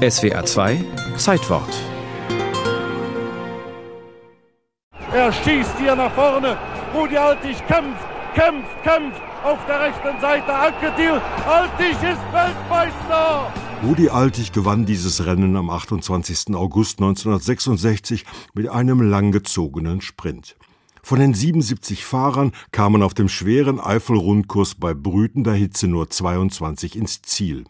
SWR 2 Zeitwort. Er schießt hier nach vorne. Rudi Altig kämpft, kämpft, kämpft. Auf der rechten Seite Anketil. Altig ist Weltmeister. Rudi Altig gewann dieses Rennen am 28. August 1966 mit einem langgezogenen Sprint. Von den 77 Fahrern kamen auf dem schweren Eifel-Rundkurs bei brütender Hitze nur 22 ins Ziel.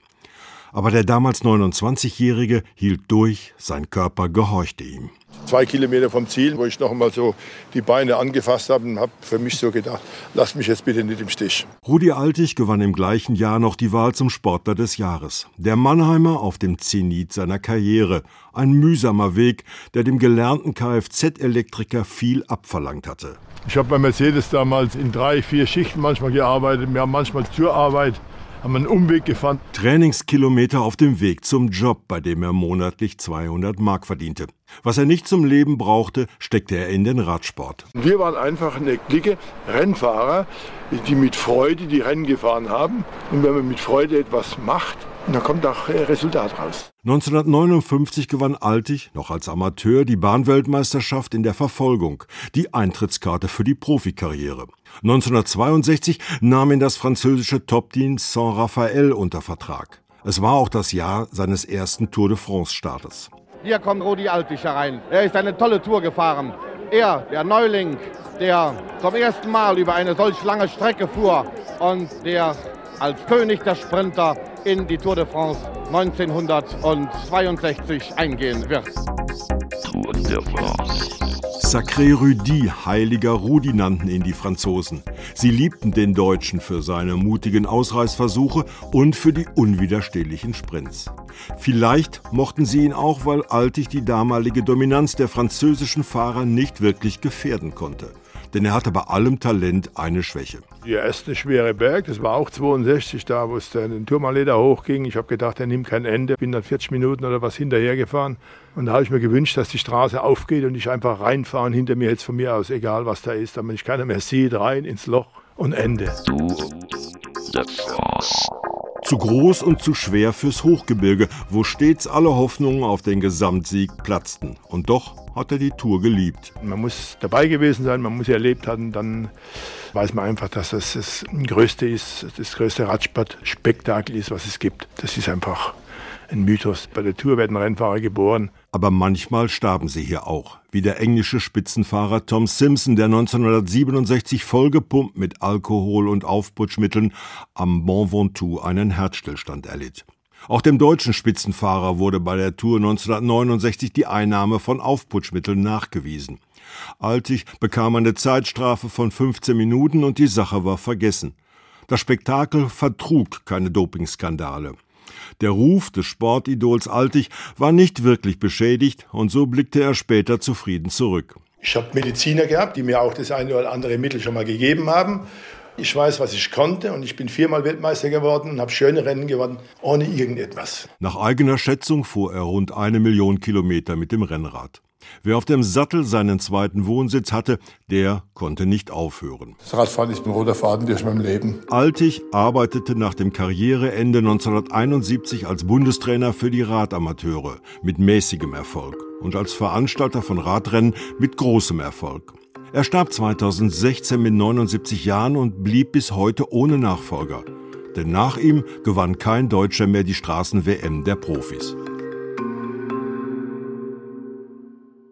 Aber der damals 29-Jährige hielt durch, sein Körper gehorchte ihm. Zwei Kilometer vom Ziel, wo ich noch einmal so die Beine angefasst habe und habe für mich so gedacht, lass mich jetzt bitte nicht im Stich. Rudi Altig gewann im gleichen Jahr noch die Wahl zum Sportler des Jahres. Der Mannheimer auf dem Zenit seiner Karriere. Ein mühsamer Weg, der dem gelernten Kfz-Elektriker viel abverlangt hatte. Ich habe bei Mercedes damals in drei, vier Schichten manchmal gearbeitet. Wir haben manchmal zur Arbeit haben einen Umweg gefahren. Trainingskilometer auf dem Weg zum Job, bei dem er monatlich 200 Mark verdiente. Was er nicht zum Leben brauchte, steckte er in den Radsport. Wir waren einfach eine Clique Rennfahrer, die mit Freude die Rennen gefahren haben. Und wenn man mit Freude etwas macht, dann kommt auch Resultat raus. 1959 gewann Altig, noch als Amateur, die Bahnweltmeisterschaft in der Verfolgung, die Eintrittskarte für die Profikarriere. 1962 nahm ihn das französische Top-Team Saint-Raphael unter Vertrag. Es war auch das Jahr seines ersten Tour de France-Startes. Hier kommt Rudi Altig herein. Er ist eine tolle Tour gefahren. Er, der Neuling, der zum ersten Mal über eine solch lange Strecke fuhr und der als König der Sprinter in die Tour de France 1962 eingehen wird. Tour de France. Sacré Rudi, heiliger Rudi nannten ihn die Franzosen. Sie liebten den Deutschen für seine mutigen Ausreißversuche und für die unwiderstehlichen Sprints. Vielleicht mochten sie ihn auch, weil Altig die damalige Dominanz der französischen Fahrer nicht wirklich gefährden konnte denn er hatte bei allem Talent eine Schwäche. Der erste schwere Berg, das war auch 62, da wo es den Turmaleder hochging. Ich habe gedacht, er nimmt kein Ende. Bin dann 40 Minuten oder was hinterhergefahren. Und da habe ich mir gewünscht, dass die Straße aufgeht und ich einfach reinfahre und hinter mir jetzt von mir aus, egal was da ist, damit ich keiner mehr sieht, rein ins Loch und Ende. Du, zu groß und zu schwer fürs Hochgebirge, wo stets alle Hoffnungen auf den Gesamtsieg platzten. Und doch hat er die Tour geliebt. Man muss dabei gewesen sein, man muss sie erlebt haben, dann weiß man einfach, dass das das Größte ist, das größte Radsportspektakel ist, was es gibt. Das ist einfach ein Mythos. Bei der Tour werden Rennfahrer geboren. Aber manchmal starben sie hier auch, wie der englische Spitzenfahrer Tom Simpson, der 1967 vollgepumpt mit Alkohol und Aufputschmitteln am Mont Ventoux einen Herzstillstand erlitt. Auch dem deutschen Spitzenfahrer wurde bei der Tour 1969 die Einnahme von Aufputschmitteln nachgewiesen. Altig bekam eine Zeitstrafe von 15 Minuten und die Sache war vergessen. Das Spektakel vertrug keine Dopingskandale. Der Ruf des Sportidols Altig war nicht wirklich beschädigt und so blickte er später zufrieden zurück. Ich habe Mediziner gehabt, die mir auch das eine oder andere Mittel schon mal gegeben haben ich weiß, was ich konnte und ich bin viermal Weltmeister geworden und habe schöne Rennen gewonnen, ohne irgendetwas. Nach eigener Schätzung fuhr er rund eine Million Kilometer mit dem Rennrad. Wer auf dem Sattel seinen zweiten Wohnsitz hatte, der konnte nicht aufhören. Das Radfahren ist ein roter Faden durch mein Leben. Altig arbeitete nach dem Karriereende 1971 als Bundestrainer für die Radamateure mit mäßigem Erfolg und als Veranstalter von Radrennen mit großem Erfolg. Er starb 2016 mit 79 Jahren und blieb bis heute ohne Nachfolger. Denn nach ihm gewann kein Deutscher mehr die Straßen-WM der Profis.